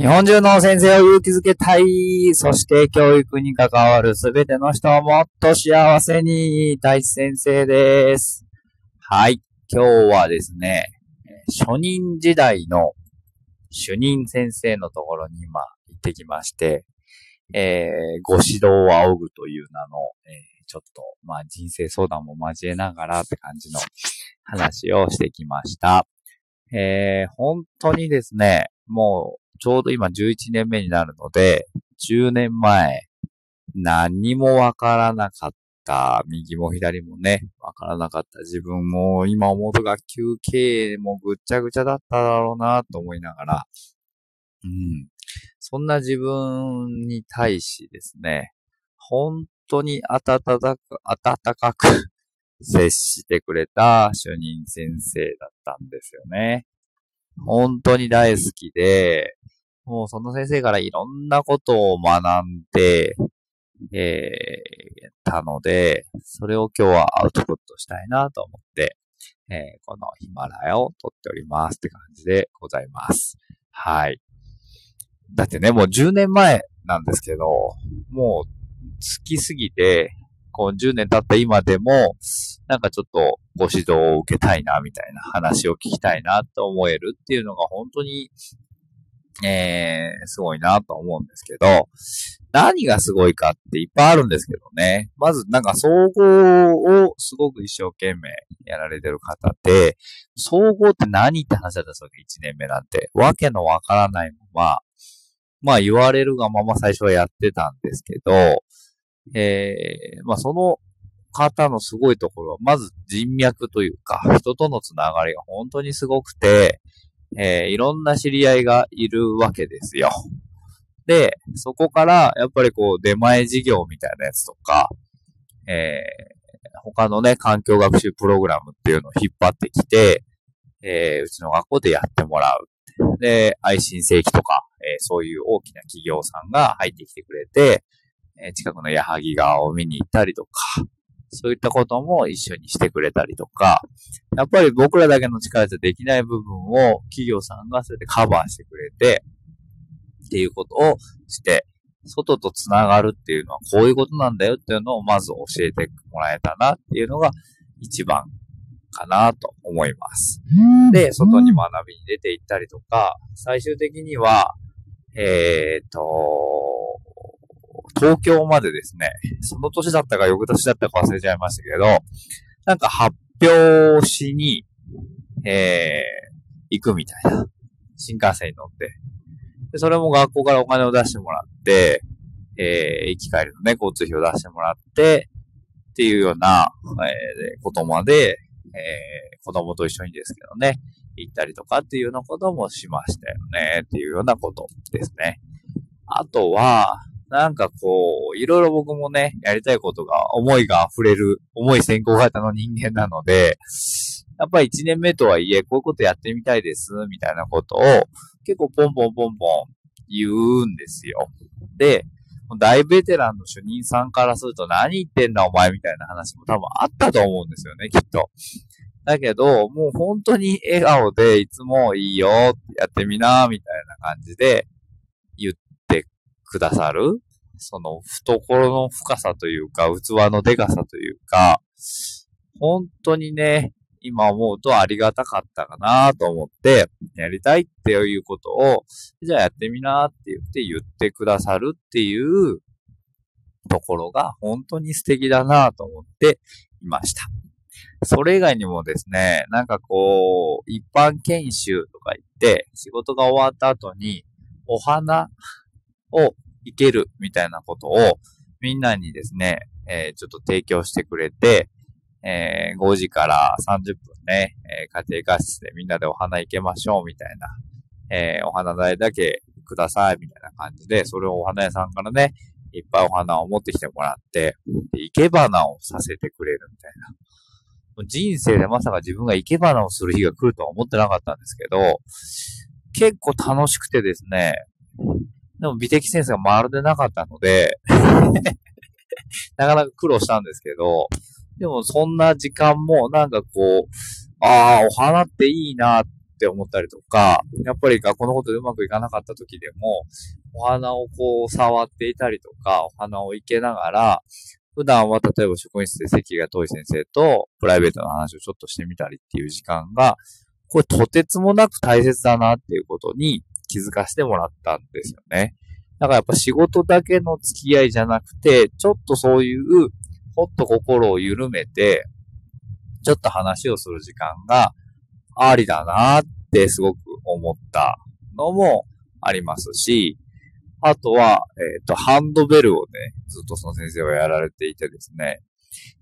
日本中の先生を勇気づけたい。そして教育に関わるすべての人をもっと幸せに。大地先生です。はい。今日はですね、初任時代の主任先生のところに今行ってきまして、えー、ご指導を仰ぐという名の、えー、ちょっと、まあ人生相談も交えながらって感じの話をしてきました。えー、本当にですね、もうちょうど今11年目になるので、10年前、何もわからなかった、右も左もね、わからなかった自分も、今思うと学級経営もぐっちゃぐちゃだっただろうなと思いながら、うん。そんな自分に対しですね、本当に温かく、温かく 接してくれた主任先生だったんですよね。本当に大好きで、もうその先生からいろんなことを学んで、えー、たので、それを今日はアウトプットしたいなと思って、えー、このヒマラヤを撮っておりますって感じでございます。はい。だってね、もう10年前なんですけど、もう好きすぎて、こう10年経った今でも、なんかちょっとご指導を受けたいな、みたいな話を聞きたいなと思えるっていうのが本当にえー、すごいなと思うんですけど、何がすごいかっていっぱいあるんですけどね。まずなんか総合をすごく一生懸命やられてる方で、総合って何って話だったんですよ、1年目なんて。わけのわからないまま、まあ言われるがまま最初はやってたんですけど、えー、まあその方のすごいところは、まず人脈というか、人とのつながりが本当にすごくて、えー、いろんな知り合いがいるわけですよ。で、そこから、やっぱりこう、出前事業みたいなやつとか、えー、他のね、環境学習プログラムっていうのを引っ張ってきて、えー、うちの学校でやってもらう。で、愛心正規とか、えー、そういう大きな企業さんが入ってきてくれて、え近くの矢作川を見に行ったりとか、そういったことも一緒にしてくれたりとか、やっぱり僕らだけの力じゃできない部分を企業さんがそれでカバーしてくれて、っていうことをして、外と繋がるっていうのはこういうことなんだよっていうのをまず教えてもらえたなっていうのが一番かなと思います。で、外に学びに出て行ったりとか、最終的には、えっ、ー、と、東京までですね、その年だったか翌年だったか忘れちゃいましたけど、なんか発表しに、えー、行くみたいな。新幹線に乗って。で、それも学校からお金を出してもらって、えー、行き帰りのね、交通費を出してもらって、っていうような、えー、ことまで、えー、子供と一緒にですけどね、行ったりとかっていうようなこともしましたよね、っていうようなことですね。あとは、なんかこう、いろいろ僕もね、やりたいことが、思いが溢れる、思い先行型の人間なので、やっぱり1年目とはいえ、こういうことやってみたいです、みたいなことを、結構ポンポンポンポン言うんですよ。で、大ベテランの主任さんからすると何言ってんだお前みたいな話も多分あったと思うんですよね、きっと。だけど、もう本当に笑顔でいつもいいよ、やってみな、みたいな感じでくださる、その懐の深さというか、器のデカさというか、本当にね、今思うとありがたかったかなと思って、やりたいっていうことを、じゃあやってみなって言って言ってくださるっていうところが本当に素敵だなと思っていました。それ以外にもですね、なんかこう、一般研修とか言って、仕事が終わった後に、お花をいけるみたいなことをみんなにですね、えー、ちょっと提供してくれて、えー、5時から30分ね、えー、家庭科室でみんなでお花行けましょうみたいな、えー、お花代だけくださいみたいな感じで、それをお花屋さんからね、いっぱいお花を持ってきてもらって、生け花をさせてくれるみたいな。人生でまさか自分が生け花をする日が来るとは思ってなかったんですけど、結構楽しくてですね、でも美的センスがまるでなかったので なかなか苦労したんですけど、でもそんな時間もなんかこう、ああ、お花っていいなって思ったりとか、やっぱり学校のことでうまくいかなかった時でも、お花をこう触っていたりとか、お花を生けながら、普段は例えば職員室で席が遠い先生とプライベートな話をちょっとしてみたりっていう時間が、これとてつもなく大切だなっていうことに気づかせてもらったんですよね。だからやっぱ仕事だけの付き合いじゃなくて、ちょっとそういう、ほっと心を緩めて、ちょっと話をする時間がありだなってすごく思ったのもありますし、あとは、えっ、ー、と、ハンドベルをね、ずっとその先生はやられていてですね。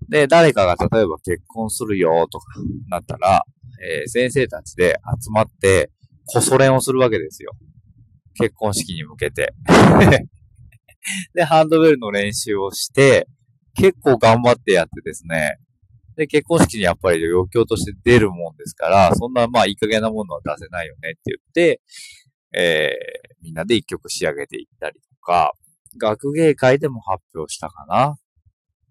で、誰かが例えば結婚するよとかなったら、えー、先生たちで集まって、こそ練をするわけですよ。結婚式に向けて。で、ハンドベルの練習をして、結構頑張ってやってですね。で、結婚式にやっぱり余興として出るもんですから、そんなまあいい加減なものは出せないよねって言って、えー、みんなで一曲仕上げていったりとか、学芸会でも発表したかな？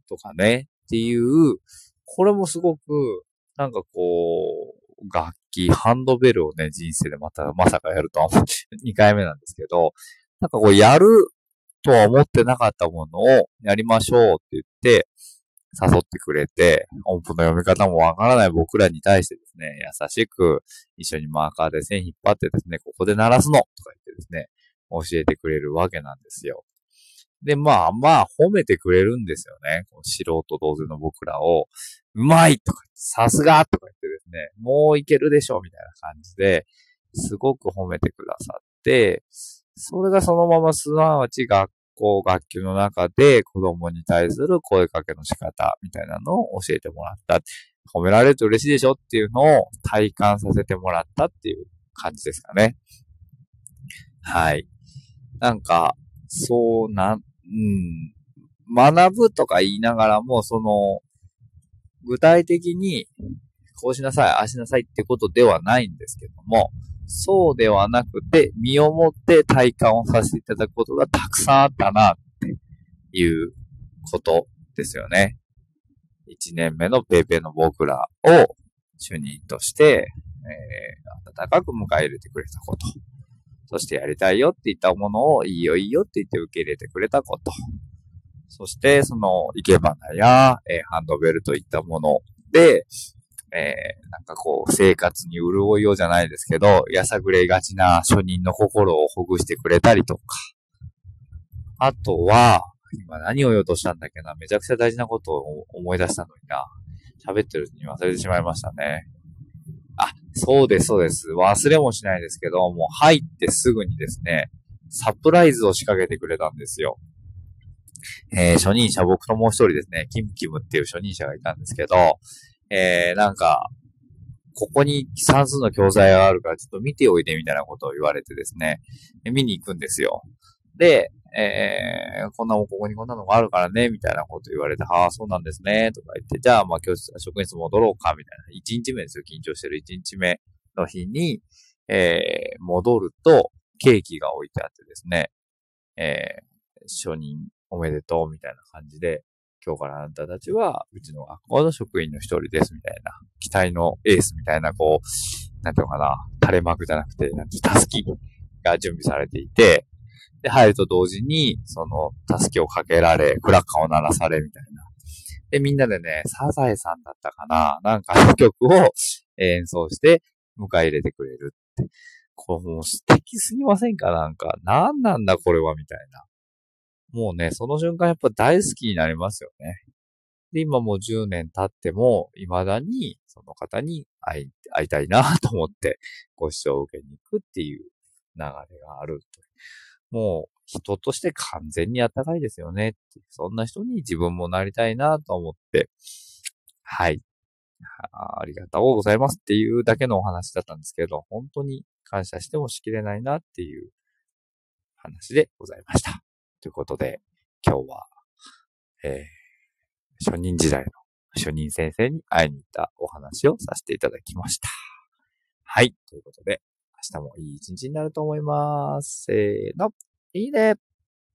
とかね、っていう、これもすごく、なんかこう、楽器、ハンドベルをね、人生でまたまさかやるとは思って、2回目なんですけど、なんかこう、やるとは思ってなかったものをやりましょうって言って、誘ってくれて、音符の読み方もわからない僕らに対してですね、優しく一緒にマーカーで線引っ張ってですね、ここで鳴らすのとか言ってですね、教えてくれるわけなんですよ。で、まあまあ褒めてくれるんですよね。素人同然の僕らを、うまいとか、さすがとか言ってですね、もういけるでしょみたいな感じで、すごく褒めてくださって、それがそのまますなわち学校、学級の中で子供に対する声かけの仕方みたいなのを教えてもらった。褒められると嬉しいでしょっていうのを体感させてもらったっていう感じですかね。はい。なんか、そうなん、うん、学ぶとか言いながらも、その、具体的に、こうしなさい、ああしなさいってことではないんですけども、そうではなくて、身をもって体感をさせていただくことがたくさんあったな、っていうことですよね。一年目のペーペーの僕らを主任として、えー、温かく迎え入れてくれたこと。そしてやりたいよって言ったものをいいよいいよって言って受け入れてくれたこと。そして、その、生け花や、えー、ハンドベルといったもので、えー、なんかこう、生活に潤いようじゃないですけど、やさぐれがちな初任の心をほぐしてくれたりとか。あとは、今何を言おうとしたんだっけな、めちゃくちゃ大事なことを思い出したのにな。喋ってるうちに忘れてしまいましたね。あ、そうです、そうです。忘れもしないですけど、もう入ってすぐにですね、サプライズを仕掛けてくれたんですよ。えー、初任者、僕ともう一人ですね、キムキムっていう初任者がいたんですけど、えー、なんか、ここに算数の教材があるからちょっと見ておいてみたいなことを言われてですね、見に行くんですよ。で、えー、こんなもんここにこんなのがあるからね、みたいなこと言われて、ああ、そうなんですね、とか言って、じゃあ、まあ、教室、職員室戻ろうか、みたいな。1日目ですよ、緊張してる1日目の日に、えー、戻ると、ケーキが置いてあってですね、えー、初任おめでとう、みたいな感じで、今日からあなたたちは、うちの学校の職員の一人ですみたいな、期待のエースみたいな、こう、なんていうのかな、垂れ幕じゃなくて、なんて、たすきが準備されていて、で、入ると同時に、その、たすきをかけられ、クラッカーを鳴らされ、みたいな。で、みんなでね、サザエさんだったかななんかの 曲を演奏して迎え入れてくれるって。これもう素敵すぎませんか？なんか、なんなんだこれは？みたいな。もうね、その瞬間やっぱ大好きになりますよね。で、今もう10年経っても、未だにその方に会い会いたいなと思って、ご視聴を受けに行くっていう流れがあると。もう人として完全にあったかいですよねそんな人に自分もなりたいなと思って、はい。ありがとうございますっていうだけのお話だったんですけど、本当に感謝してもしきれないなっていう話でございました。ということで、今日は、えー、初任時代の主任先生に会いに行ったお話をさせていただきました。はい。ということで、明日もいい一日になると思います。せーの。いいね。